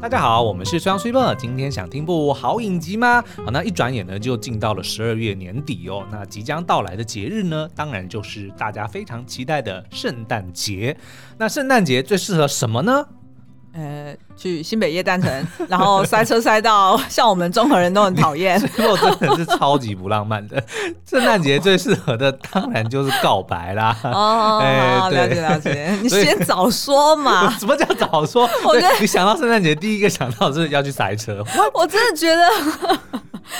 大家好，我们是双 super，今天想听部好影集吗？好，那一转眼呢就进到了十二月年底哦。那即将到来的节日呢，当然就是大家非常期待的圣诞节。那圣诞节最适合什么呢？呃，去新北耶诞城，然后塞车塞到像我们中和人都很讨厌。最 后真的是超级不浪漫的。圣诞节最适合的当然就是告白啦。哦，了解了解。你先早说嘛。什么叫早说？我觉得你想到圣诞节第一个想到的是要去塞车。我真的觉得。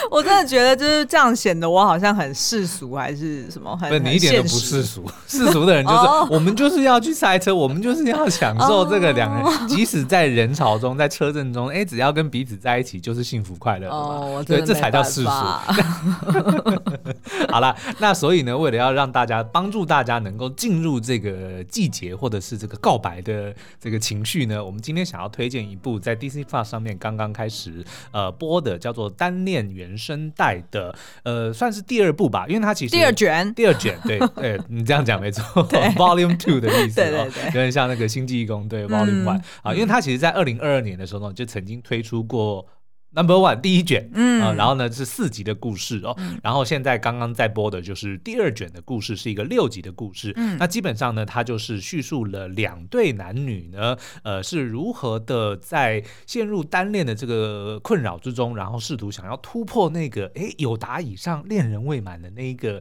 我真的觉得就是这样，显得我好像很世俗还是什么？很不，你一点都不世俗。世俗的人就是、oh. 我们就是要去塞车，我们就是要享受这个两人，oh. 即使在人潮中，在车阵中，哎、欸，只要跟彼此在一起就是幸福快乐哦，oh, 对，这才叫世俗。好了，那所以呢，为了要让大家帮助大家能够进入这个季节或者是这个告白的这个情绪呢，我们今天想要推荐一部在 Disney Plus 上面刚刚开始呃播的，叫做《单恋》。原声带的，呃，算是第二部吧，因为它其实第二卷，第二卷，对，对，你这样讲没错，Volume Two 的意思，对对对，有点像那个星际异攻，对，Volume One 啊，因为它其实，在二零二二年的时候呢，就曾经推出过。Number one 第一卷，嗯、呃，然后呢是四集的故事哦，嗯、然后现在刚刚在播的就是第二卷的故事，是一个六集的故事。嗯，那基本上呢，它就是叙述了两对男女呢，呃，是如何的在陷入单恋的这个困扰之中，然后试图想要突破那个哎有达以上恋人未满的那一个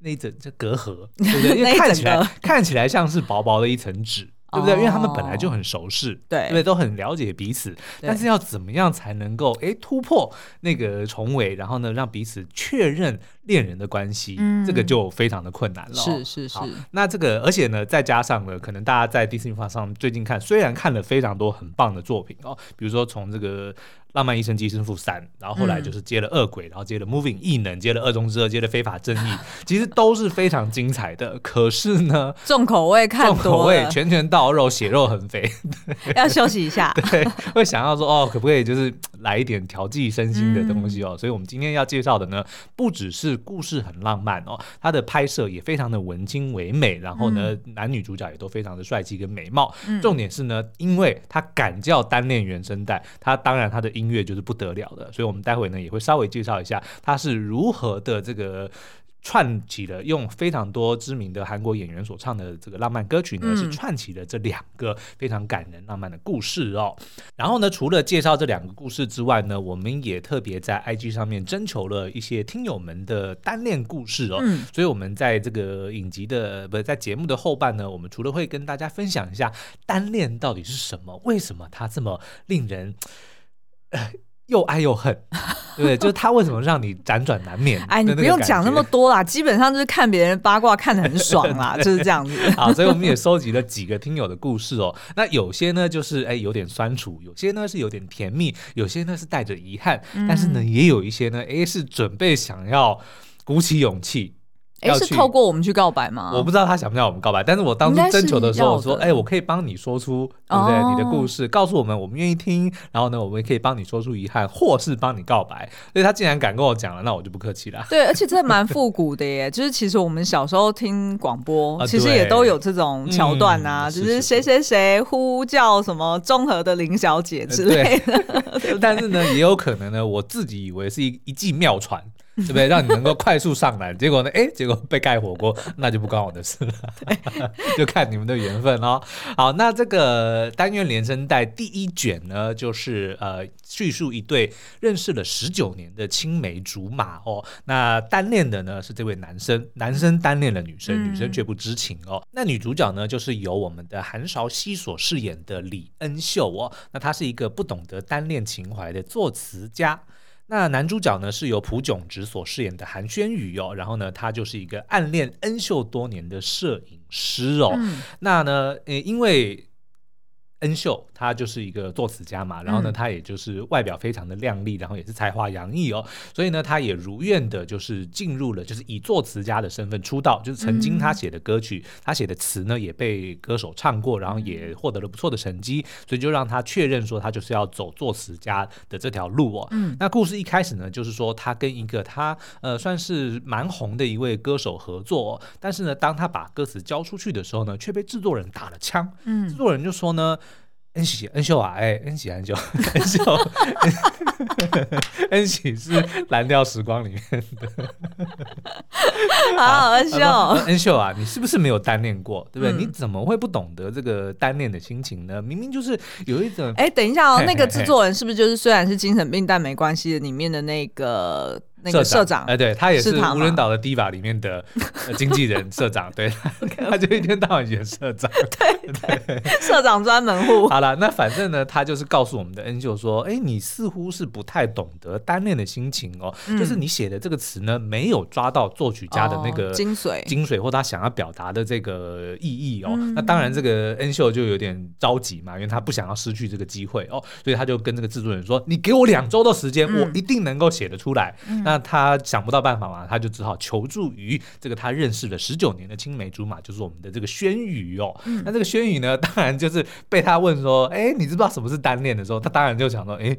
那一整这隔阂，对不对？因为看起来看起来像是薄薄的一层纸。对不对？因为他们本来就很熟识，对，对？都很了解彼此。但是要怎么样才能够哎突破那个重围，然后呢，让彼此确认恋人的关系？嗯，这个就非常的困难了。是是是。那这个，而且呢，再加上呢，可能大家在 Disney+ 上最近看，虽然看了非常多很棒的作品哦，比如说从这个。浪漫医生寄生父三，然后后来就是接了恶鬼，嗯、然后接了 Moving 异能，接了二中之二，接了非法正义，其实都是非常精彩的。可是呢，重口味看重口味拳拳到肉，血肉横飞，要休息一下。对，会想要说哦，可不可以就是来一点调剂身心的东西哦？嗯、所以我们今天要介绍的呢，不只是故事很浪漫哦，它的拍摄也非常的文青唯美，然后呢，嗯、男女主角也都非常的帅气跟美貌。嗯、重点是呢，因为他敢叫单恋原声带，他当然他的。音乐就是不得了的，所以我们待会呢也会稍微介绍一下他是如何的这个串起了用非常多知名的韩国演员所唱的这个浪漫歌曲呢，是串起了这两个非常感人浪漫的故事哦。然后呢，除了介绍这两个故事之外呢，我们也特别在 IG 上面征求了一些听友们的单恋故事哦。所以我们在这个影集的不是在节目的后半呢，我们除了会跟大家分享一下单恋到底是什么，为什么它这么令人。又爱又恨，对 不对？就是他为什么让你辗转难眠？哎，你不用讲那么多啦，基本上就是看别人八卦看得很爽啦，就是这样子。好，所以我们也收集了几个听友的故事哦。那有些呢，就是哎有点酸楚；有些呢是有点甜蜜；有些呢是带着遗憾。嗯、但是呢，也有一些呢，哎是准备想要鼓起勇气。哎，是透过我们去告白吗？我不知道他想不想我们告白，但是我当初征求的时候，我说，哎，我可以帮你说出，对不对？你的故事，告诉我们，我们愿意听。然后呢，我们也可以帮你说出遗憾，或是帮你告白。所以他竟然敢跟我讲了，那我就不客气了。对，而且这蛮复古的耶，就是其实我们小时候听广播，其实也都有这种桥段啊，就是谁谁谁呼叫什么综合的林小姐之类的。但是呢，也有可能呢，我自己以为是一一记妙传。对不对？让你能够快速上来，结果呢？哎，结果被盖火锅，那就不关我的事了，就看你们的缘分哦。好，那这个单元连声带第一卷呢，就是呃叙述一对认识了十九年的青梅竹马哦。那单恋的呢是这位男生，男生单恋了女生，嗯、女生却不知情哦。那女主角呢，就是由我们的韩韶熙所饰演的李恩秀哦。那她是一个不懂得单恋情怀的作词家。那男主角呢，是由朴炯植所饰演的韩宣宇哦，然后呢，他就是一个暗恋恩秀多年的摄影师哦。嗯、那呢，呃，因为恩秀。他就是一个作词家嘛，然后呢，他也就是外表非常的靓丽，然后也是才华洋溢哦，所以呢，他也如愿的，就是进入了，就是以作词家的身份出道，就是曾经他写的歌曲，他写的词呢也被歌手唱过，然后也获得了不错的成绩，所以就让他确认说他就是要走作词家的这条路哦。嗯，那故事一开始呢，就是说他跟一个他呃算是蛮红的一位歌手合作，但是呢，当他把歌词交出去的时候呢，却被制作人打了枪。嗯，制作人就说呢。恩喜恩秀啊，哎，恩喜恩秀，恩秀，恩喜是蓝调时光里面的。好，恩秀，恩秀啊，你是不是没有单恋过？对不对？你怎么会不懂得这个单恋的心情呢？明明就是有一种……哎，等一下哦，那个制作人是不是就是虽然是精神病但没关系的里面的那个？那个社长，哎，对他也是无人岛的 Diva 里面的 经纪人社长，对，他就一天到晚演社长，对 对，社长专门户。好了，那反正呢，他就是告诉我们的恩秀说，哎，你似乎是不太懂得单恋的心情哦，就是你写的这个词呢，没有抓到作曲家的那个精髓，精髓或他想要表达的这个意义哦。那当然，这个恩秀就有点着急嘛，因为他不想要失去这个机会哦，所以他就跟这个制作人说，你给我两周的时间，我一定能够写得出来。那他想不到办法嘛，他就只好求助于这个他认识了十九年的青梅竹马，就是我们的这个轩宇哦。嗯、那这个轩宇呢，当然就是被他问说：“哎，你知不知道什么是单恋？”的时候，他当然就想说：“哎。”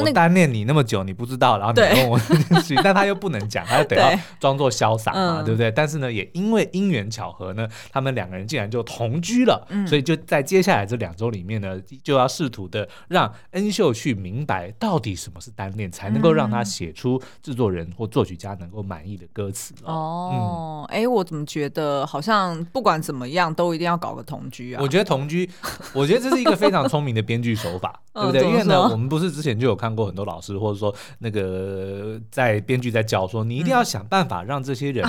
我单恋你那么久，你不知道，然后你问我这件事，但他又不能讲，他就得要装作潇洒嘛，对不对？但是呢，也因为因缘巧合呢，他们两个人竟然就同居了，所以就在接下来这两周里面呢，就要试图的让恩秀去明白到底什么是单恋，才能够让他写出制作人或作曲家能够满意的歌词哦。哎，我怎么觉得好像不管怎么样都一定要搞个同居啊？我觉得同居，我觉得这是一个非常聪明的编剧手法，对不对？因为呢，我们不是之前就有。看过很多老师，或者说那个在编剧在教说，你一定要想办法让这些人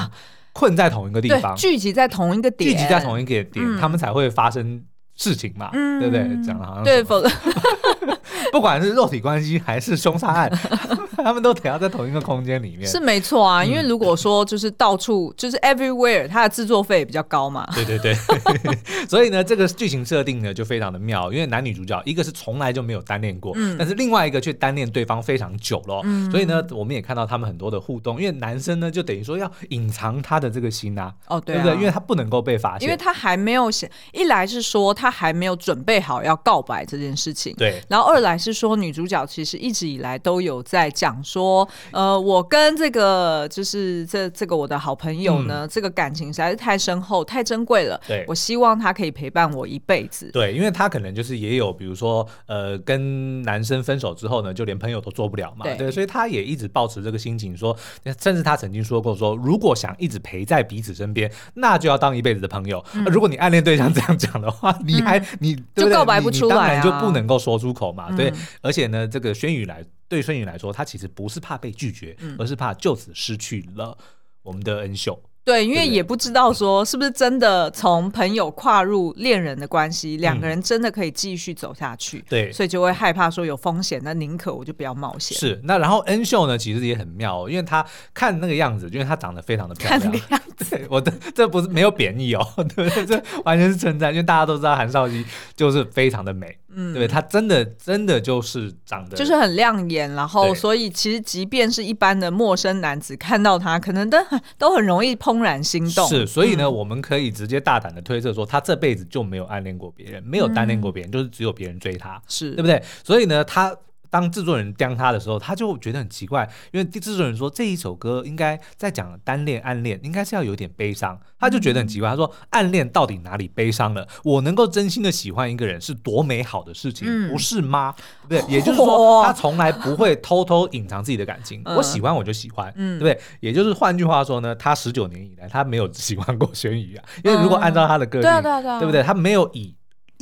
困在同一个地方，聚集在同一个点，聚集在同一个点，嗯、他们才会发生事情嘛，嗯、对不对？讲的好像对，否则。不管是肉体关系还是凶杀案，他们都得要在同一个空间里面。是没错啊，因为如果说就是到处就是 everywhere，它的制作费也比较高嘛。对对对，所以呢，这个剧情设定呢就非常的妙，因为男女主角一个是从来就没有单恋过，嗯、但是另外一个却单恋对方非常久了。嗯、所以呢，我们也看到他们很多的互动，因为男生呢就等于说要隐藏他的这个心啊，哦对，啊、对不对？因为他不能够被发现，因为他还没有想，一来是说他还没有准备好要告白这件事情，对，然后二来。是说女主角其实一直以来都有在讲说，呃，我跟这个就是这这个我的好朋友呢，嗯、这个感情实在是太深厚、太珍贵了。对，我希望他可以陪伴我一辈子。对，因为他可能就是也有，比如说，呃，跟男生分手之后呢，就连朋友都做不了嘛。对，对，所以他也一直抱持这个心情说，甚至他曾经说过说，如果想一直陪在彼此身边，那就要当一辈子的朋友。嗯、如果你暗恋对象这样讲的话，你还、嗯、你就告白不出来、啊，当然就不能够说出口嘛。对。而且呢，这个轩宇来对轩宇来说，他其实不是怕被拒绝，嗯、而是怕就此失去了我们的恩秀。对，因为也不知道说是不是真的从朋友跨入恋人的关系，两、嗯、个人真的可以继续走下去。对，所以就会害怕说有风险，那宁可我就不要冒险。是，那然后恩秀呢，其实也很妙，因为他看那个样子，因为他长得非常的漂亮。看那个样子，我的这不是没有贬义哦，对 不对？这完全是称赞，因为大家都知道韩少熙就是非常的美。嗯，对，他真的真的就是长得就是很亮眼，然后所以其实即便是一般的陌生男子看到他，可能都 都很容易怦然心动。是，所以呢，嗯、我们可以直接大胆的推测说，他这辈子就没有暗恋过别人，没有单恋过别人，嗯、就是只有别人追他，是对不对？所以呢，他。当制作人刁他的时候，他就觉得很奇怪，因为制作人说这一首歌应该在讲单恋、暗恋，应该是要有点悲伤，他就觉得很奇怪。他说：“暗恋到底哪里悲伤了？我能够真心的喜欢一个人是多美好的事情，嗯、不是吗？对不对？也就是说，他从来不会偷偷隐藏自己的感情。我喜欢我就喜欢，对不对？也就是换句话说呢，他十九年以来他没有喜欢过轩宇啊，因为如果按照他的个性，对不对？他没有以。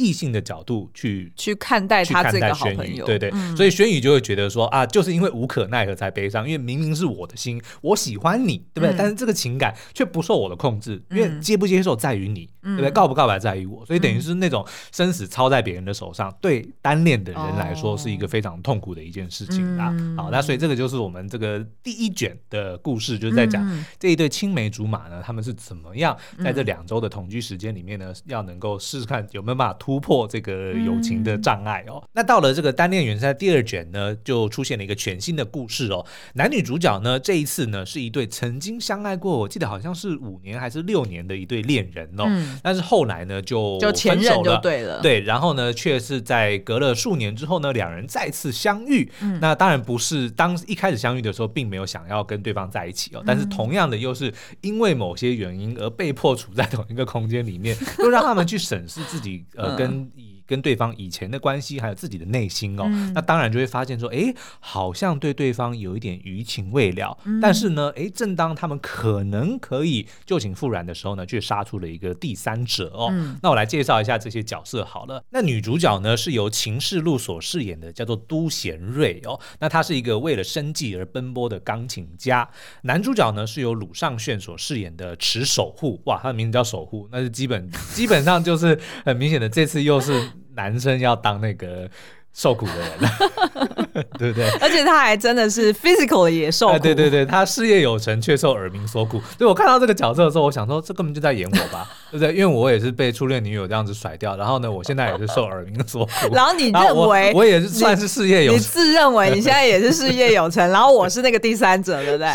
异性的角度去去看待他这个好朋友，对对，嗯、所以轩宇就会觉得说啊，就是因为无可奈何才悲伤，因为明明是我的心，我喜欢你，对不对？嗯、但是这个情感却不受我的控制，因为接不接受在于你，嗯、对不对？告不告白在于我，所以等于是那种生死操在别人的手上，对单恋的人来说是一个非常痛苦的一件事情啊。嗯、好，那所以这个就是我们这个第一卷的故事，就是在讲这一对青梅竹马呢，他们是怎么样在这两周的同居时间里面呢，要能够试试看有没有办法突破这个友情的障碍哦。嗯、那到了这个单恋原声第二卷呢，就出现了一个全新的故事哦。男女主角呢，这一次呢是一对曾经相爱过，我记得好像是五年还是六年的一对恋人哦。嗯、但是后来呢就分手了，就前任就对了。对，然后呢却是在隔了数年之后呢，两人再次相遇。嗯、那当然不是当一开始相遇的时候，并没有想要跟对方在一起哦。但是同样的，又是因为某些原因而被迫处在同一个空间里面，又让他们去审视自己呃跟。跟对方以前的关系，还有自己的内心哦，嗯、那当然就会发现说，哎，好像对对方有一点余情未了。嗯、但是呢，哎，正当他们可能可以旧情复燃的时候呢，却杀出了一个第三者哦。嗯、那我来介绍一下这些角色好了。那女主角呢是由秦世禄所饰演的，叫做都贤瑞哦。那她是一个为了生计而奔波的钢琴家。男主角呢是由鲁尚炫所饰演的池守护，哇，他的名字叫守护，那是基本基本上就是很明显的，这次又是男生要当那个。受苦的人，对不对？而且他还真的是 physical 的也受苦。对对对，他事业有成却受耳鸣所苦。对，我看到这个角色的时候，我想说，这根本就在演我吧，对不对？因为我也是被初恋女友这样子甩掉，然后呢，我现在也是受耳鸣所苦。然后你认为我，我也是算是事业有成，你自认为你现在也是事业有成，然后我是那个第三者，对不对？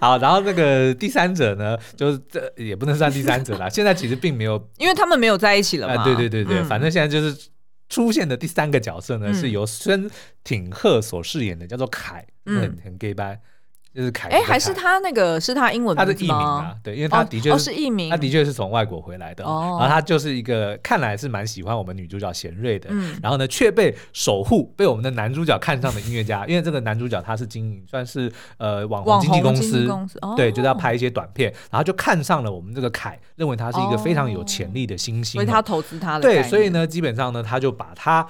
好，然后那个第三者呢，就是这也不能算第三者啦。现在其实并没有，因为他们没有在一起了嘛。呃、对对对对，嗯、反正现在就是。出现的第三个角色呢，嗯、是由孙挺赫所饰演的，叫做凯，嗯、很很 gay 掰。就是凯，哎，还是他那个是他英文名字吗？他的艺名啊，对，因为他的确是艺名，他的确是从外国回来的，然后他就是一个看来是蛮喜欢我们女主角贤瑞的，然后呢却被守护，被我们的男主角看上的音乐家，因为这个男主角他是经营算是呃网红经纪公司，对，就是要拍一些短片，然后就看上了我们这个凯，认为他是一个非常有潜力的新星，所以他投资他的，对，所以呢，基本上呢，他就把他。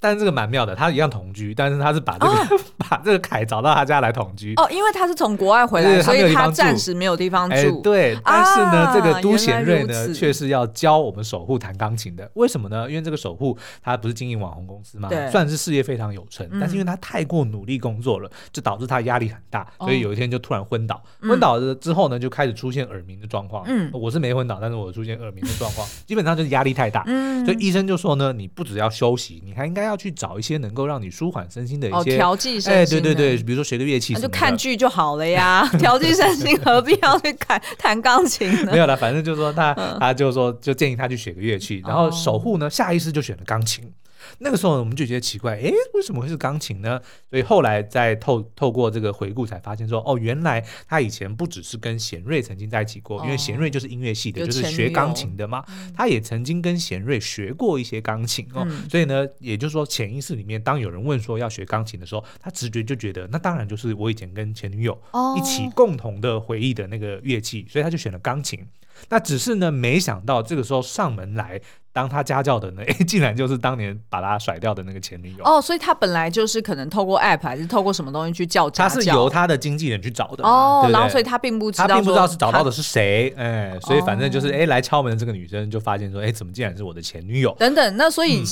但是这个蛮妙的，他一样同居，但是他是把这个、哦、把这个凯找到他家来同居哦，因为他是从国外回来，所以他暂时没有地方住。欸、对，但是呢，啊、这个都贤瑞呢，却是要教我们守护弹钢琴的。为什么呢？因为这个守护他不是经营网红公司嘛？对，算是事业非常有成，但是因为他太过努力工作了，就导致他压力很大，所以有一天就突然昏倒。哦、昏倒了之后呢，就开始出现耳鸣的状况。嗯，我是没昏倒，但是我出现耳鸣的状况，基本上就是压力太大。嗯，所以医生就说呢，你不只要休息，你还应该要去找一些。能够让你舒缓身心的一些调剂身心，哎，对对对，比如说学个乐器，那就看剧就好了呀。调剂身心何必要去弹弹钢琴呢？没有了，反正就是说他，他就说就建议他去学个乐器，然后守护呢，下意识就选了钢琴。那个时候我们就觉得奇怪，哎，为什么会是钢琴呢？所以后来再透透过这个回顾才发现说，哦，原来他以前不只是跟贤瑞曾经在一起过，因为贤瑞就是音乐系的，就是学钢琴的嘛，他也曾经跟贤瑞学过一些钢琴哦。所以呢，也就是说潜意识里面，当有人问说要学钢琴的时候，他直觉就觉得那当然就是我以前跟前女友一起共同的回忆的那个乐器，所以他就选了钢琴。那只是呢，没想到这个时候上门来当他家教的呢，哎，竟然就是当年把他甩掉的那个前女友哦。所以他本来就是可能透过 App 还是透过什么东西去叫家教，他是由他的经纪人去找的哦。对对，然后所以他并不知道，他并不知道是找到的是谁，哎，所以反正就是哎来敲门的这个女生就发现说，哎，怎么竟然是我的前女友？等等，那所以。嗯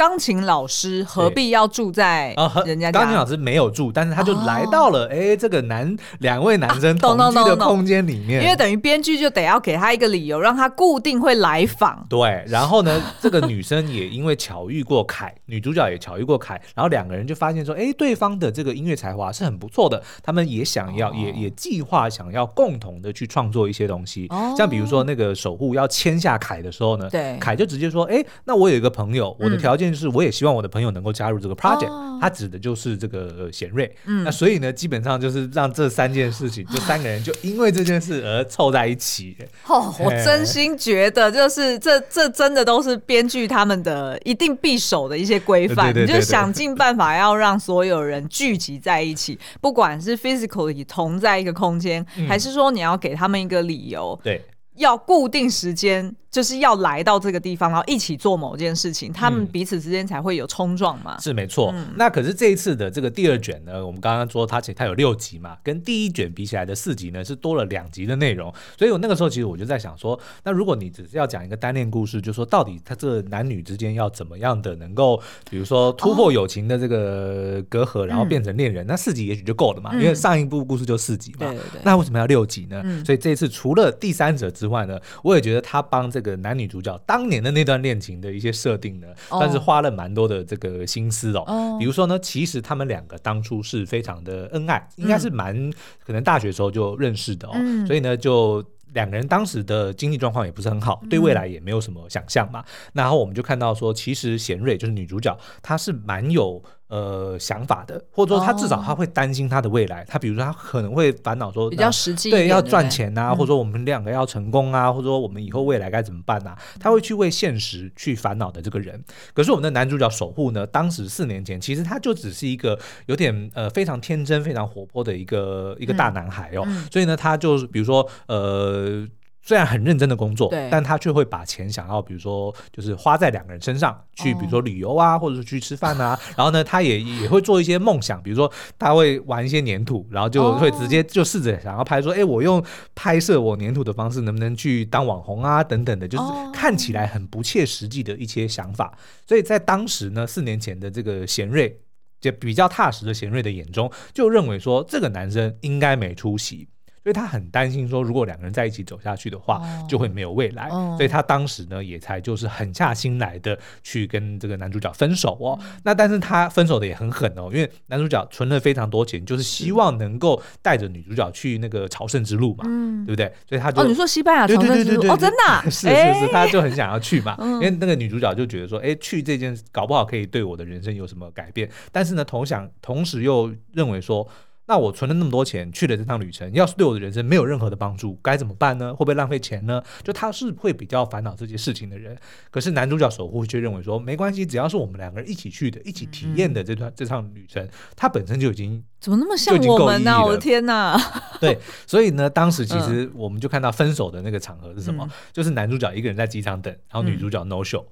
钢琴老师何必要住在人家家？钢琴老师没有住，但是他就来到了哎，这个男两位男生 同居的空间里面，因为等于编剧就得要给他一个理由，让他固定会来访。对，然后呢，这个女生也因为巧遇过凯，女主角也巧遇过凯，然后两个人就发现说，哎，对方的这个音乐才华是很不错的，他们也想要，也也计划想要共同的去创作一些东西。像比如说那个守护要签下凯的时候呢，对，凯就直接说，哎，那我有一个朋友，我的条件。就是我也希望我的朋友能够加入这个 project，、哦、他指的就是这个贤瑞。嗯，那所以呢，基本上就是让这三件事情，就三个人就因为这件事而凑在一起。哦，我真心觉得，就是这这真的都是编剧他们的一定必守的一些规范，你就想尽办法要让所有人聚集在一起，不管是 physically 同在一个空间，嗯、还是说你要给他们一个理由，对，要固定时间。就是要来到这个地方，然后一起做某件事情，他们彼此之间才会有冲撞嘛。是没错。嗯、那可是这一次的这个第二卷呢，我们刚刚说它其实它有六集嘛，跟第一卷比起来的四集呢是多了两集的内容。所以我那个时候其实我就在想说，那如果你只是要讲一个单恋故事，就说到底他这个男女之间要怎么样的能够，比如说突破友情的这个隔阂，哦、然后变成恋人，嗯、那四集也许就够了嘛，因为上一部故事就四集嘛。对对对。那为什么要六集呢？嗯、所以这一次除了第三者之外呢，我也觉得他帮这个。这个男女主角当年的那段恋情的一些设定呢，但是花了蛮多的这个心思哦。比如说呢，其实他们两个当初是非常的恩爱，应该是蛮可能大学时候就认识的哦。所以呢，就两个人当时的经济状况也不是很好，对未来也没有什么想象嘛。然后我们就看到说，其实贤瑞就是女主角，她是蛮有。呃想法的，或者说他至少他会担心他的未来。他比如说他可能会烦恼说比较实际，对，要赚钱啊，或者说我们两个要成功啊，嗯、或者说我们以后未来该怎么办啊？他会去为现实去烦恼的这个人。可是我们的男主角守护呢，当时四年前其实他就只是一个有点呃非常天真、非常活泼的一个一个大男孩哦，嗯、所以呢，他就是比如说呃。虽然很认真的工作，但他却会把钱想要，比如说，就是花在两个人身上，去比如说旅游啊，哦、或者是去吃饭啊。然后呢，他也也会做一些梦想，比如说他会玩一些粘土，然后就会直接就试着想要拍说，哎、哦，我用拍摄我粘土的方式，能不能去当网红啊？等等的，就是看起来很不切实际的一些想法。所以在当时呢，四年前的这个贤瑞，就比较踏实的贤瑞的眼中，就认为说这个男生应该没出息。所以他很担心说，如果两个人在一起走下去的话，哦、就会没有未来。哦、所以他当时呢，也才就是狠下心来的去跟这个男主角分手哦。嗯、那但是他分手的也很狠哦，因为男主角存了非常多钱，就是希望能够带着女主角去那个朝圣之路嘛，嗯、对不对？所以他就哦，你说西班牙朝圣之路哦，真的、啊、是是是，他就很想要去嘛，嗯、因为那个女主角就觉得说，哎，去这件搞不好可以对我的人生有什么改变。但是呢，同想同时又认为说。那我存了那么多钱去了这趟旅程，要是对我的人生没有任何的帮助，该怎么办呢？会不会浪费钱呢？就他是会比较烦恼这些事情的人。可是男主角守护却认为说，没关系，只要是我们两个人一起去的，一起体验的这段、嗯、这趟旅程，他本身就已经怎么那么像我们呢、啊？我的天哪！对，所以呢，当时其实我们就看到分手的那个场合是什么？嗯、就是男主角一个人在机场等，然后女主角 no show。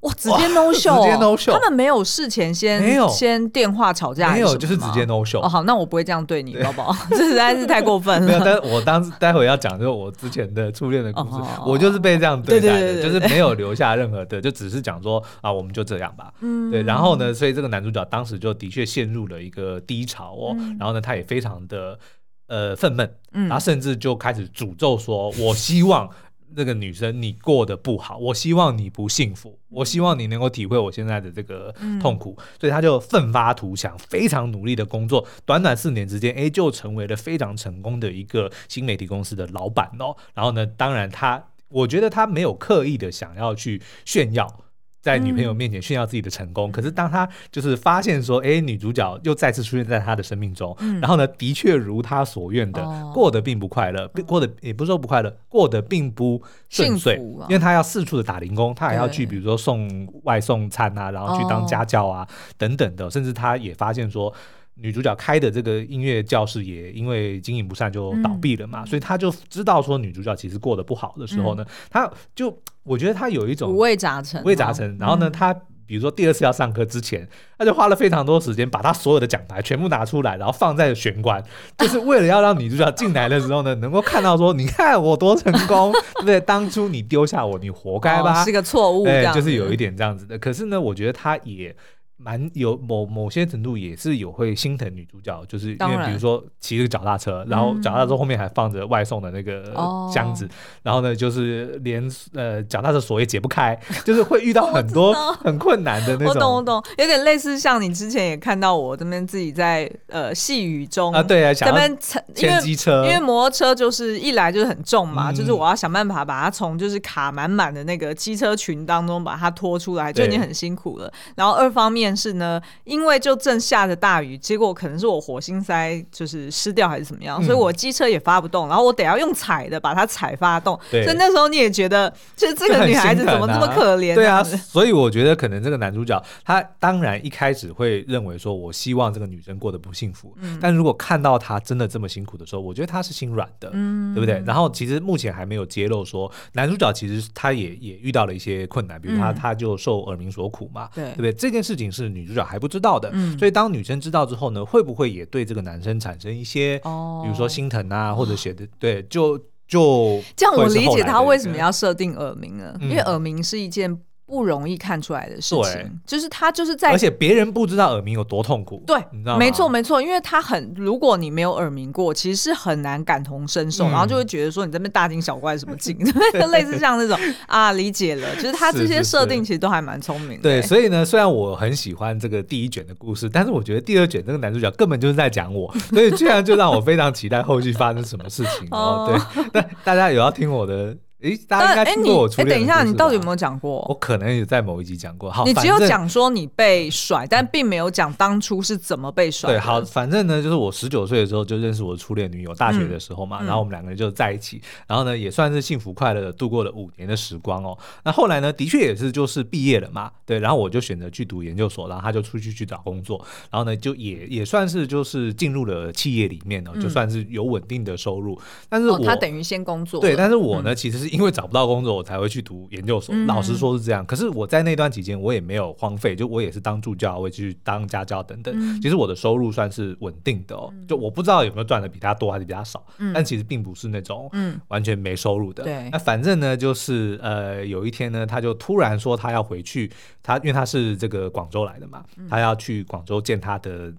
哇，直接 no show，直接 no show，他们没有事前先没有先电话吵架，没有，就是直接 no show。哦，好，那我不会这样对你，好不好？这实在是太过分了。没有，但是我当时待会要讲就是我之前的初恋的故事，我就是被这样对待的，就是没有留下任何的，就只是讲说啊，我们就这样吧。嗯，对。然后呢，所以这个男主角当时就的确陷入了一个低潮哦。然后呢，他也非常的呃愤懑，然后甚至就开始诅咒说：“我希望。”那个女生，你过得不好，我希望你不幸福，我希望你能够体会我现在的这个痛苦，嗯、所以他就奋发图强，非常努力的工作，短短四年之间，哎，就成为了非常成功的一个新媒体公司的老板哦。然后呢，当然他，我觉得他没有刻意的想要去炫耀。在女朋友面前炫耀自己的成功，嗯、可是当他就是发现说，哎，女主角又再次出现在他的生命中，嗯、然后呢，的确如他所愿的、哦、过得并不快乐，过得也不是说不快乐，过得并不顺遂，啊、因为他要四处的打零工，他还要去比如说送外送餐啊，然后去当家教啊、哦、等等的，甚至他也发现说。女主角开的这个音乐教室也因为经营不善就倒闭了嘛，嗯、所以他就知道说女主角其实过得不好的时候呢，嗯、他就我觉得他有一种五味杂陈，五味杂陈。然后呢，嗯、他比如说第二次要上课之前，他就花了非常多时间把他所有的奖牌全部拿出来，然后放在玄关，就是为了要让女主角进来的时候呢，能够看到说，你看我多成功，对不对？当初你丢下我，你活该吧？哦、是个错误，对，就是有一点这样子的。可是呢，我觉得他也。蛮有某某些程度也是有会心疼女主角，就是因为比如说骑个脚踏车，然后脚踏车后面还放着外送的那个箱子，然后呢就是连呃脚踏车锁也解不开，就是会遇到 很多很困难的那种。我懂我懂，有点类似像你之前也看到我这边自己在呃细雨中啊，对啊，这边牵机车，因为摩托车就是一来就是很重嘛，就是我要想办法把它从就是卡满满的那个机车群当中把它拖出来，就已经很辛苦了。然后二方面。但是呢，因为就正下着大雨，结果可能是我火星塞就是湿掉还是怎么样，嗯、所以我机车也发不动，然后我得要用踩的把它踩发动。所以那时候你也觉得，就是这个女孩子怎么这么可怜？对啊，所以我觉得可能这个男主角他当然一开始会认为说，我希望这个女生过得不幸福。嗯、但如果看到她真的这么辛苦的时候，我觉得他是心软的，嗯、对不对？然后其实目前还没有揭露说男主角其实他也也遇到了一些困难，比如他、嗯、他就受耳鸣所苦嘛，对，对不对？这件事情是。是女主角还不知道的，嗯、所以当女生知道之后呢，会不会也对这个男生产生一些，哦、比如说心疼啊，或者写的对，就就这样。我理解他为什么要设定耳鸣了，嗯、因为耳鸣是一件。不容易看出来的事情，就是他就是在，而且别人不知道耳鸣有多痛苦。对，你知道吗？没错没错，因为他很，如果你没有耳鸣过，其实是很难感同身受，嗯、然后就会觉得说你这边大惊小怪什么 劲，对类似像那种啊，理解了，就是他 这些设定其实都还蛮聪明对，所以呢，虽然我很喜欢这个第一卷的故事，但是我觉得第二卷这个男主角根本就是在讲我，所以居然就让我非常期待后续发生什么事情哦。对，那大家有要听我的？哎，大家应该听过我初恋。哎，等一下，你到底有没有讲过？我可能也在某一集讲过。好，你只有讲说你被甩，但并没有讲当初是怎么被甩。对，好，反正呢，就是我十九岁的时候就认识我的初恋女友，大学的时候嘛，嗯、然后我们两个人就在一起，然后呢，也算是幸福快乐的度过了五年的时光哦。那后来呢，的确也是就是毕业了嘛，对，然后我就选择去读研究所，然后他就出去去找工作，然后呢，就也也算是就是进入了企业里面哦，就算是有稳定的收入。但是我、哦、他等于先工作，对，但是我呢，嗯、其实是因为找不到工作。我才会去读研究所，老实说是这样。可是我在那段期间，我也没有荒废，就我也是当助教，我也去当家教等等。其实我的收入算是稳定的哦，就我不知道有没有赚的比他多还是比他少，但其实并不是那种完全没收入的。对，那反正呢，就是呃，有一天呢，他就突然说他要回去，他因为他是这个广州来的嘛，他要去广州见他的。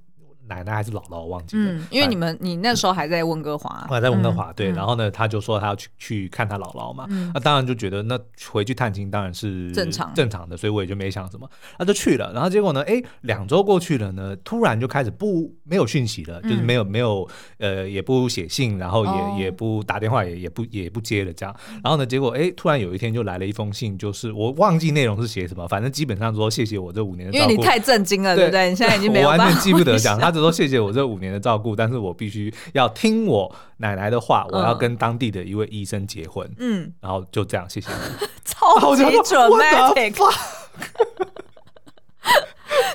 奶奶还是姥姥，我忘记了。嗯，因为你们你那时候还在温哥华，还在温哥华，对。然后呢，他就说他要去去看他姥姥嘛。那当然就觉得那回去探亲当然是正常正常的，所以我也就没想什么，那就去了。然后结果呢，哎，两周过去了呢，突然就开始不没有讯息了，就是没有没有呃也不写信，然后也也不打电话，也也不也不接了这样。然后呢，结果哎，突然有一天就来了一封信，就是我忘记内容是写什么，反正基本上说谢谢我这五年的照顾。因为你太震惊了，对不对？你现在已经没有，我完全记不得讲，他只。说谢谢我这五年的照顾，但是我必须要听我奶奶的话，我要跟当地的一位医生结婚。嗯，然后就这样，谢谢你。超级 dramatic。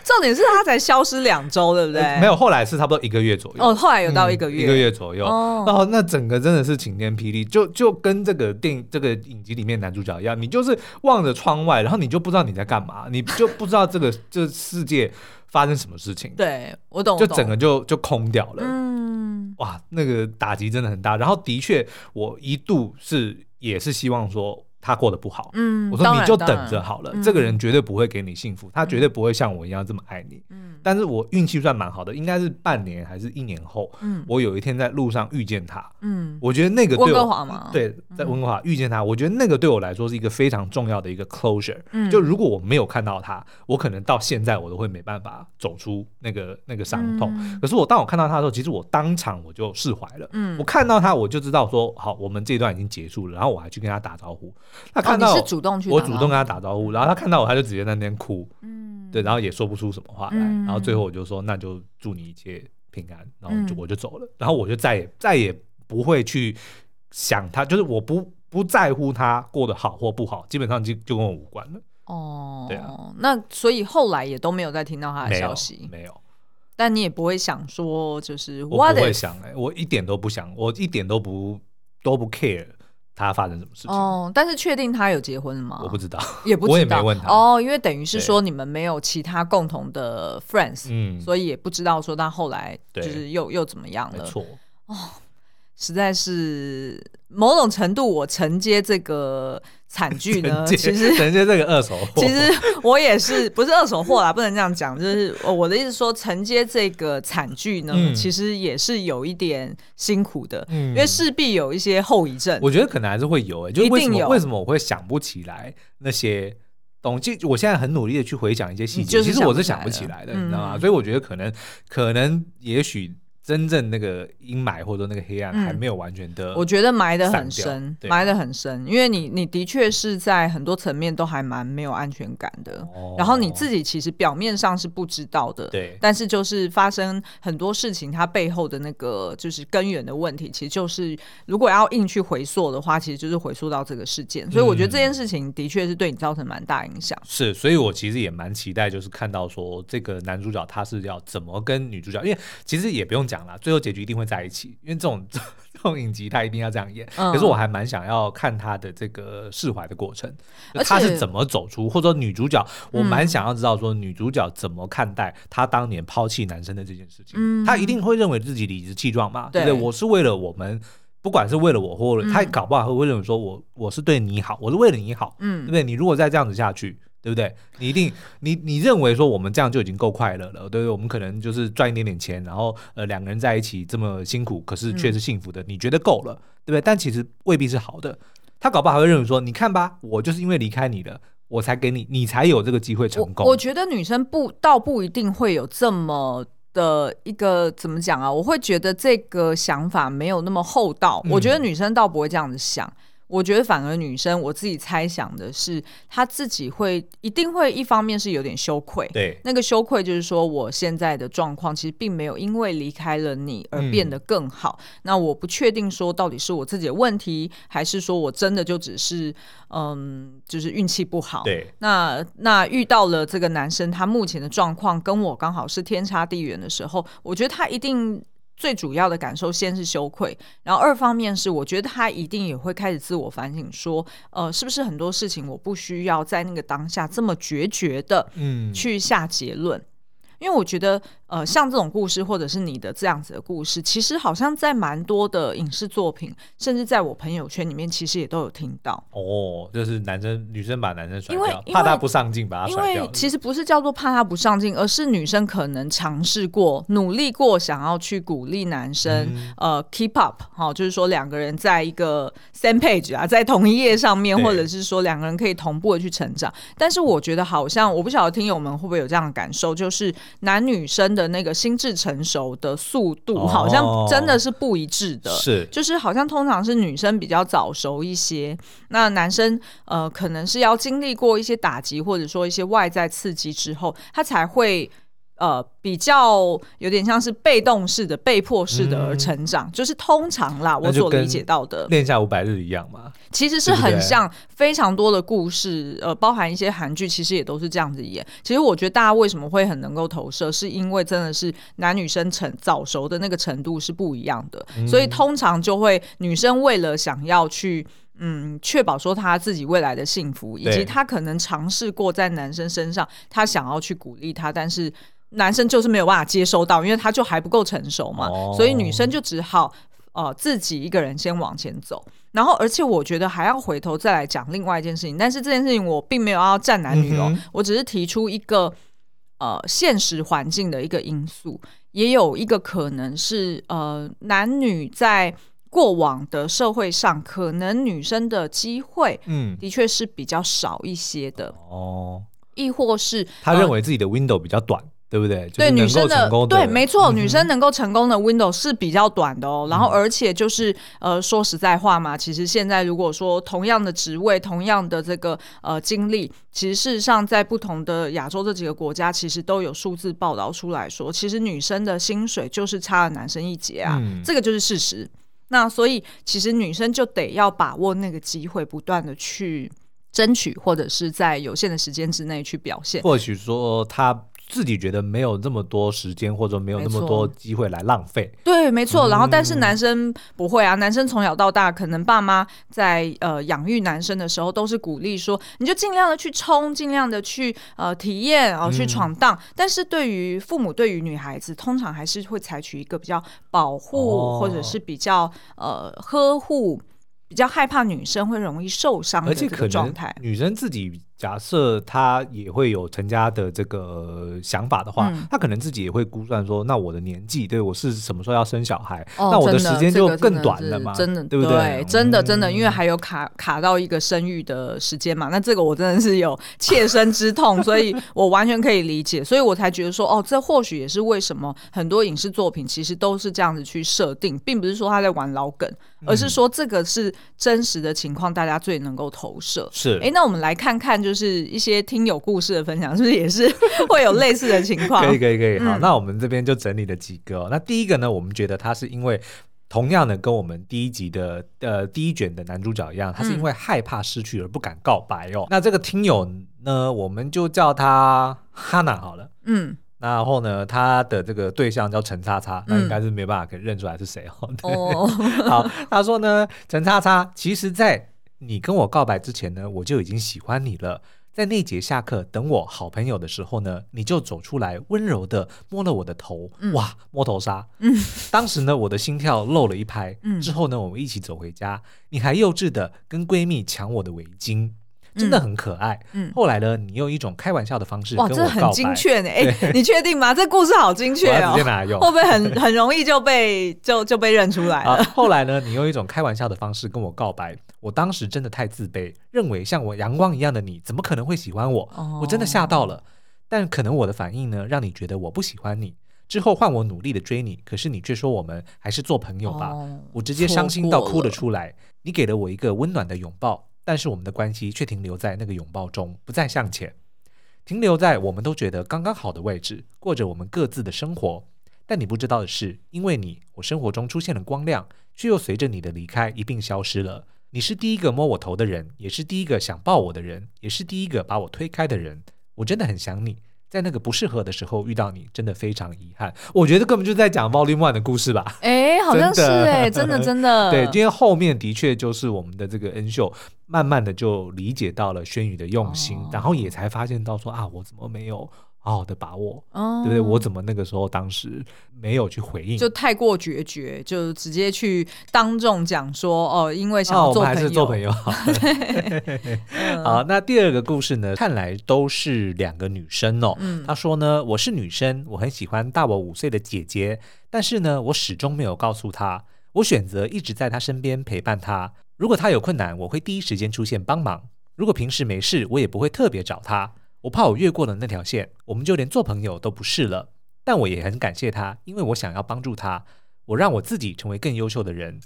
重点是他才消失两周，对不对？没有，后来是差不多一个月左右。哦，后来有到一个月，一个月左右。然后那整个真的是晴天霹雳，就就跟这个电影、这个影集里面男主角一样，你就是望着窗外，然后你就不知道你在干嘛，你就不知道这个这世界。发生什么事情？对，我懂，就整个就就空掉了。嗯，哇，那个打击真的很大。然后的确，我一度是也是希望说。他过得不好，嗯，我说你就等着好了，这个人绝对不会给你幸福，他绝对不会像我一样这么爱你，嗯，但是我运气算蛮好的，应该是半年还是一年后，嗯，我有一天在路上遇见他，嗯，我觉得那个对我，对，在温哥华遇见他，我觉得那个对我来说是一个非常重要的一个 closure，嗯，就如果我没有看到他，我可能到现在我都会没办法走出那个那个伤痛，可是我当我看到他的时候，其实我当场我就释怀了，嗯，我看到他我就知道说好，我们这一段已经结束了，然后我还去跟他打招呼。他看到我，主动去我主动跟他打招呼，然后他看到我，他就直接在那边哭，嗯，对，然后也说不出什么话来，然后最后我就说，那就祝你一切平安，然后就我就走了，然后我就再也再也不会去想他，就是我不不在乎他过得好或不好，基本上就就跟我无关了。哦，对啊，那所以后来也都没有再听到他的消息，没有，但你也不会想说，就是我不会想哎，我一点都不想，我一点都不都不 care。他发生什么事情？哦，但是确定他有结婚了吗？我不知道，也不知道，我也没问他。哦，因为等于是说你们没有其他共同的 friends，嗯，所以也不知道说他后来就是又又怎么样了。没错，哦，实在是某种程度我承接这个。惨剧呢？其实 承接这个二手货，其实我也是不是二手货啦，不能这样讲。就是我的意思说，承接这个惨剧呢，嗯、其实也是有一点辛苦的，嗯、因为势必有一些后遗症。我觉得可能还是会有、欸，就为什么为什么我会想不起来那些东西？我现在很努力的去回想一些细节，其实我是想不起来的，嗯、你知道吗？所以我觉得可能可能也许。真正那个阴霾或者那个黑暗还没有完全的，我觉得埋得很深，埋得很深，因为你你的确是在很多层面都还蛮没有安全感的，然后你自己其实表面上是不知道的，对，但是就是发生很多事情，它背后的那个就是根源的问题，其实就是如果要硬去回溯的话，其实就是回溯到这个事件，所以我觉得这件事情的确是对你造成蛮大影响。是，所以我其实也蛮期待，就是看到说这个男主角他是要怎么跟女主角，因为其实也不用讲。最后结局一定会在一起，因为这种 这种影集他一定要这样演。嗯、可是我还蛮想要看他的这个释怀的过程，他是怎么走出，或者说女主角，我蛮想要知道说女主角怎么看待她当年抛弃男生的这件事情。嗯、她一定会认为自己理直气壮嘛？对不对？我是为了我们，不管是为了我或者他搞不好会认为说我我是对你好，我是为了你好，嗯，对不对？你如果再这样子下去。对不对？你一定，你你认为说我们这样就已经够快乐了，对不对？我们可能就是赚一点点钱，然后呃两个人在一起这么辛苦，可是却是幸福的，嗯、你觉得够了，对不对？但其实未必是好的。他搞不好还会认为说，你看吧，我就是因为离开你了，我才给你，你才有这个机会成功。我，我觉得女生不倒不一定会有这么的一个怎么讲啊？我会觉得这个想法没有那么厚道。嗯、我觉得女生倒不会这样子想。我觉得反而女生，我自己猜想的是，她自己会一定会一方面是有点羞愧，对，那个羞愧就是说，我现在的状况其实并没有因为离开了你而变得更好。嗯、那我不确定说到底是我自己的问题，还是说我真的就只是嗯，就是运气不好。对，那那遇到了这个男生，他目前的状况跟我刚好是天差地远的时候，我觉得他一定。最主要的感受，先是羞愧，然后二方面是，我觉得他一定也会开始自我反省，说，呃，是不是很多事情我不需要在那个当下这么决绝的，嗯，去下结论。因为我觉得，呃，像这种故事，或者是你的这样子的故事，其实好像在蛮多的影视作品，甚至在我朋友圈里面，其实也都有听到。哦，就是男生女生把男生甩掉，怕他不上进，把他甩掉。因为其实不是叫做怕他不上进，而是女生可能尝试过、努力过，想要去鼓励男生，嗯、呃，keep up，好、哦，就是说两个人在一个 same page 啊，在同一页上面，或者是说两个人可以同步的去成长。但是我觉得好像，我不晓得听友们会不会有这样的感受，就是。男女生的那个心智成熟的速度，好像真的是不一致的。是、哦，就是好像通常是女生比较早熟一些，那男生呃，可能是要经历过一些打击，或者说一些外在刺激之后，他才会。呃，比较有点像是被动式的、被迫式的而成长，嗯、就是通常啦，我所理解到的，恋下五百日一样嘛，其实是很像非常多的故事，呃，包含一些韩剧，其实也都是这样子演。其实我觉得大家为什么会很能够投射，是因为真的是男女生成早熟的那个程度是不一样的，嗯、所以通常就会女生为了想要去嗯确保说她自己未来的幸福，以及她可能尝试过在男生身上，她想要去鼓励他，但是。男生就是没有办法接收到，因为他就还不够成熟嘛，哦、所以女生就只好呃自己一个人先往前走。然后，而且我觉得还要回头再来讲另外一件事情，但是这件事情我并没有要站男女哦，嗯、我只是提出一个呃现实环境的一个因素，也有一个可能是呃男女在过往的社会上，可能女生的机会嗯。的确是比较少一些的。哦，亦或是他认为自己的 window 比较短。对不对？对女生的对，没错，女生能够成功的 window 是比较短的哦。嗯、然后，而且就是呃，说实在话嘛，其实现在如果说同样的职位、同样的这个呃经历，其实事实上在不同的亚洲这几个国家，其实都有数字报道出来说，其实女生的薪水就是差了男生一截啊，嗯、这个就是事实。那所以，其实女生就得要把握那个机会，不断的去争取，或者是在有限的时间之内去表现。或许说他。自己觉得没有那么多时间，或者没有那么多机会来浪费。对，没错。然后，但是男生不会啊，男生从小到大，可能爸妈在呃养育男生的时候，都是鼓励说，你就尽量的去冲，尽量的去呃体验，然后去闯荡。嗯、但是对于父母，对于女孩子，通常还是会采取一个比较保护，哦、或者是比较呃呵护。比较害怕女生会容易受伤的这个状态。女生自己假设他也会有成家的这个想法的话，嗯、她可能自己也会估算说，那我的年纪，对我是什么时候要生小孩？哦、那我的时间就更短了嘛？真的，对不对？对真的，真的，因为还有卡卡到一个生育的时间嘛。那这个我真的是有切身之痛，所以我完全可以理解，所以我才觉得说，哦，这或许也是为什么很多影视作品其实都是这样子去设定，并不是说他在玩老梗。而是说，这个是真实的情况，大家最能够投射。是，哎，那我们来看看，就是一些听友故事的分享，是不是也是 会有类似的情况？可以，可以，可以。好，嗯、那我们这边就整理了几个、哦。那第一个呢，我们觉得他是因为同样的跟我们第一集的呃第一卷的男主角一样，他是因为害怕失去而不敢告白哦。嗯、那这个听友呢，我们就叫他哈娜好了。嗯。然后呢，他的这个对象叫陈叉叉，那应该是没办法可以认出来是谁哦。哦，好，他说呢，陈叉叉，其实，在你跟我告白之前呢，我就已经喜欢你了。在那节下课等我好朋友的时候呢，你就走出来，温柔的摸了我的头，嗯、哇，摸头杀。嗯，当时呢，我的心跳漏了一拍。嗯，之后呢，我们一起走回家，你还幼稚的跟闺蜜抢我的围巾。真的很可爱。嗯，后来呢，你用一种开玩笑的方式跟我告白。哇，这很精确呢。哎，你确定吗？这故事好精确哦。直接拿来用，会不会很很容易就被就就被认出来了？后来呢，你用一种开玩笑的方式跟我告白。我当时真的太自卑，认为像我阳光一样的你，怎么可能会喜欢我？我真的吓到了。但可能我的反应呢，让你觉得我不喜欢你。之后换我努力的追你，可是你却说我们还是做朋友吧。哦，我直接伤心到哭了出来。你给了我一个温暖的拥抱，但是我们的关系却停留在那个拥抱中，不再向前，停留在我们都觉得刚刚好的位置，过着我们各自的生活。但你不知道的是，因为你，我生活中出现了光亮，却又随着你的离开一并消失了。你是第一个摸我头的人，也是第一个想抱我的人，也是第一个把我推开的人。我真的很想你。在那个不适合的时候遇到你，真的非常遗憾。我觉得根本就在讲 Volume One 的故事吧？哎，好像是哎，真的真的。对，今天后面的确就是我们的这个恩秀，慢慢的就理解到了轩宇的用心，哦、然后也才发现到说啊，我怎么没有。好好的把握，哦、对不对？我怎么那个时候当时没有去回应？就太过决绝，就直接去当众讲说哦，因为想要做朋友，哦、我们还是做朋友好。好，那第二个故事呢？看来都是两个女生哦。嗯，她说呢，我是女生，我很喜欢大我五岁的姐姐，但是呢，我始终没有告诉她，我选择一直在她身边陪伴她。如果她有困难，我会第一时间出现帮忙；如果平时没事，我也不会特别找她。我怕我越过了那条线，我们就连做朋友都不是了。但我也很感谢他，因为我想要帮助他，我让我自己成为更优秀的人。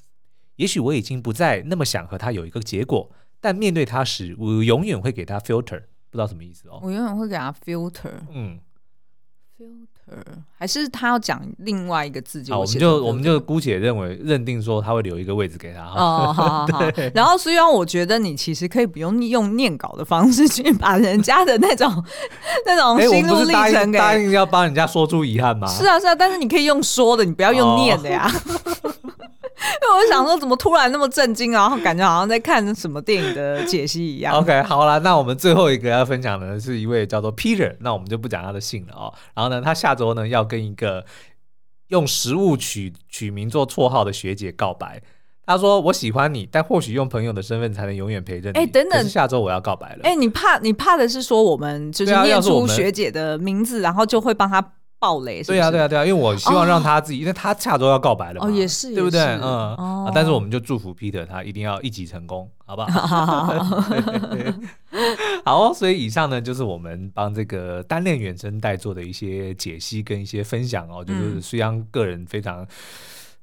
也许我已经不再那么想和他有一个结果，但面对他时，我永远会给他 filter，不知道什么意思哦。我永远会给他 filter，嗯，filter。还是他要讲另外一个字就，我们就我们就姑且认为认定说他会留一个位置给他哦，好好好。然后虽然我觉得你其实可以不用用念稿的方式去把人家的那种那种心路历程给答应要帮人家说出遗憾吗？是啊是啊，但是你可以用说的，你不要用念的呀。哦 因为我想说，怎么突然那么震惊，然后感觉好像在看什么电影的解析一样。OK，好了，那我们最后一个要分享的是一位叫做 Peter，那我们就不讲他的姓了哦。然后呢，他下周呢要跟一个用食物取取名做绰号的学姐告白。他说：“我喜欢你，但或许用朋友的身份才能永远陪着你。”哎，等等，下周我要告白了。哎，你怕你怕的是说我们就是念出学姐的名字，然后就会帮他。暴雷是是，对啊，对啊，对啊，因为我希望让他自己，哦、因为他下周要告白了嘛，哦，也是，对不对？嗯，哦啊，但是我们就祝福 Peter 他一定要一级成功，好不好？好。所以以上呢，就是我们帮这个单恋原声带做的一些解析跟一些分享哦，就是虽然个人非常。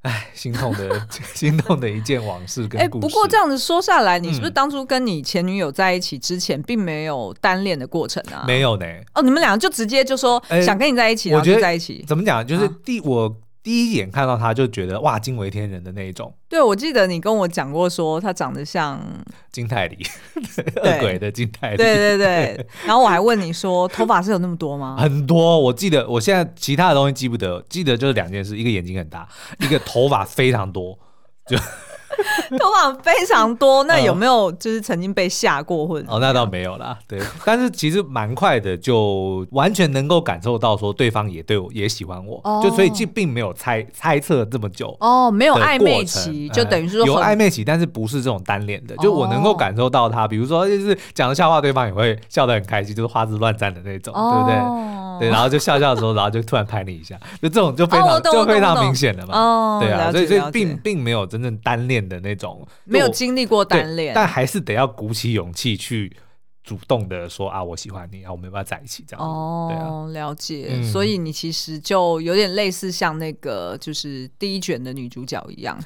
哎，心痛的 心痛的一件往事跟故事。哎，不过这样子说下来，你是不是当初跟你前女友在一起之前，并没有单恋的过程啊？没有呢。哦，你们两个就直接就说想跟你在一起，然后就在一起。怎么讲？就是第我。第一眼看到他就觉得哇，惊为天人的那一种。对，我记得你跟我讲过，说他长得像金泰梨，恶鬼的金泰梨。对对对。然后我还问你说，头发是有那么多吗？很多，我记得，我现在其他的东西记不得，记得就是两件事：一个眼睛很大，一个头发非常多，就。头发非常多，那有没有就是曾经被吓过或者？哦，那倒没有啦。对，但是其实蛮快的，就完全能够感受到说对方也对我也喜欢我，哦、就所以就并没有猜猜测这么久。哦，没有暧昧期，就等于说、嗯、有暧昧期，但是不是这种单恋的，就我能够感受到他，比如说就是讲的笑话，对方也会笑得很开心，就是花枝乱颤的那种，哦、对不对？对，然后就笑笑的时候，然后就突然拍你一下，就这种就非常、哦、就非常明显了嘛。哦，对啊，所以所以并并没有真正单恋的那种，没有经历过单恋，但还是得要鼓起勇气去主动的说啊，我喜欢你，然后我们要不要在一起这样。哦，对啊，了解。嗯、所以你其实就有点类似像那个就是第一卷的女主角一样。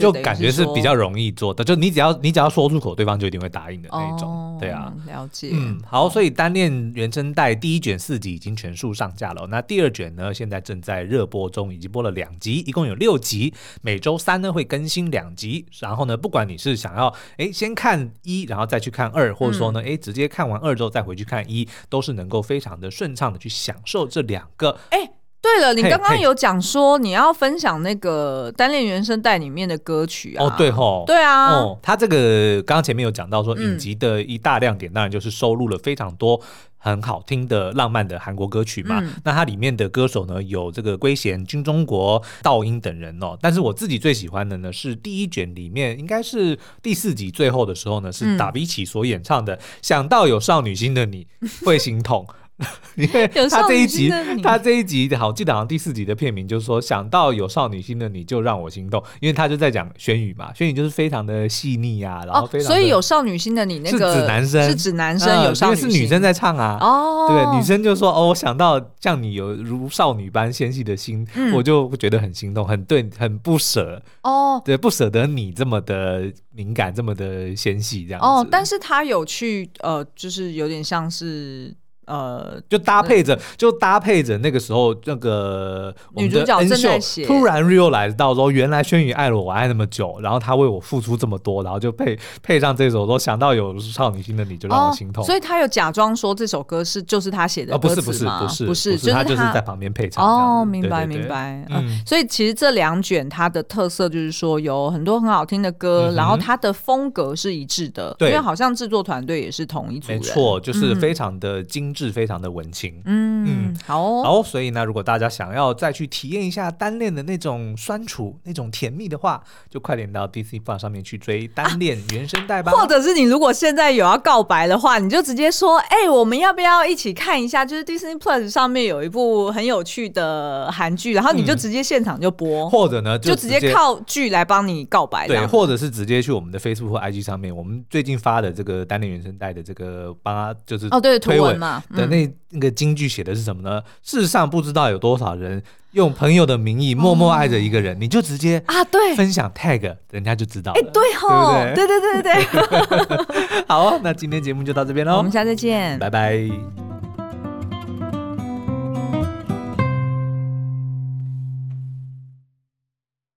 就感觉是比较容易做的，就你只要你只要说出口，对方就一定会答应的那一种，哦、对啊，了解。嗯，好，所以单恋原声带第一卷四集已经全数上架了，那第二卷呢，现在正在热播中，已经播了两集，一共有六集，每周三呢会更新两集。然后呢，不管你是想要哎先看一，然后再去看二，或者说呢哎、嗯、直接看完二之后再回去看一，都是能够非常的顺畅的去享受这两个哎。对了，你刚刚有讲说你要分享那个单恋原声带里面的歌曲啊？哦，对吼，对啊，哦，他这个刚刚前面有讲到说影集的一大亮点，当然就是收录了非常多很好听的浪漫的韩国歌曲嘛。嗯、那它里面的歌手呢，有这个圭贤、金钟国、道英等人哦。但是我自己最喜欢的呢，是第一卷里面应该是第四集最后的时候呢，是达比奇所演唱的《想到有少女心的你会心痛》。因为他这一集，他这一集好，记得好像第四集的片名就是说，想到有少女心的你就让我心动，因为他就在讲轩宇嘛，轩宇就是非常的细腻啊，然后非常、哦、所以有少女心的你那个是指男生，是指男生有少女心，因为是女生在唱啊，哦，对，女生就说哦，我想到像你有如少女般纤细的心，嗯、我就觉得很心动，很对，很不舍。哦，对，不舍得你这么的敏感，这么的纤细这样子。哦，但是他有去呃，就是有点像是。呃，就搭配着，就搭配着那个时候那个女主角正在写，突然 realize 到说，原来轩宇爱了我爱那么久，然后他为我付出这么多，然后就配配上这首说，想到有少女心的你就让我心痛。所以他有假装说这首歌是就是他写的歌词吗？不是不是不是不是，就是他就是在旁边配唱。哦，明白明白。嗯，所以其实这两卷它的特色就是说有很多很好听的歌，然后它的风格是一致的，因为好像制作团队也是同一组人，没错，就是非常的精致，非常的文青。嗯嗯，好哦，好，所以呢，如果大家想要再去体验一下单恋的那种酸楚、那种甜蜜的话，就快点到 Disney Plus 上面去追单恋原声带吧。或者是你如果现在有要告白的话，你就直接说，哎、欸，我们要不要一起看一下？就是 Disney Plus 上面有一部很有趣的韩剧，然后你就直接现场就播，嗯、或者呢就，就直接靠剧来帮你告白。对，或者是直接去我们的 Facebook 或 IG 上面，我们最近发的这个单恋原声带的这个帮他就是哦，对，图文嘛的那。嗯那个金句写的是什么呢？世上不知道有多少人用朋友的名义默默爱着一个人，哦、你就直接啊，对，分享 tag，人家就知道了。哎，对哦，对对对对对。好，那今天节目就到这边喽，我们下次见，拜拜。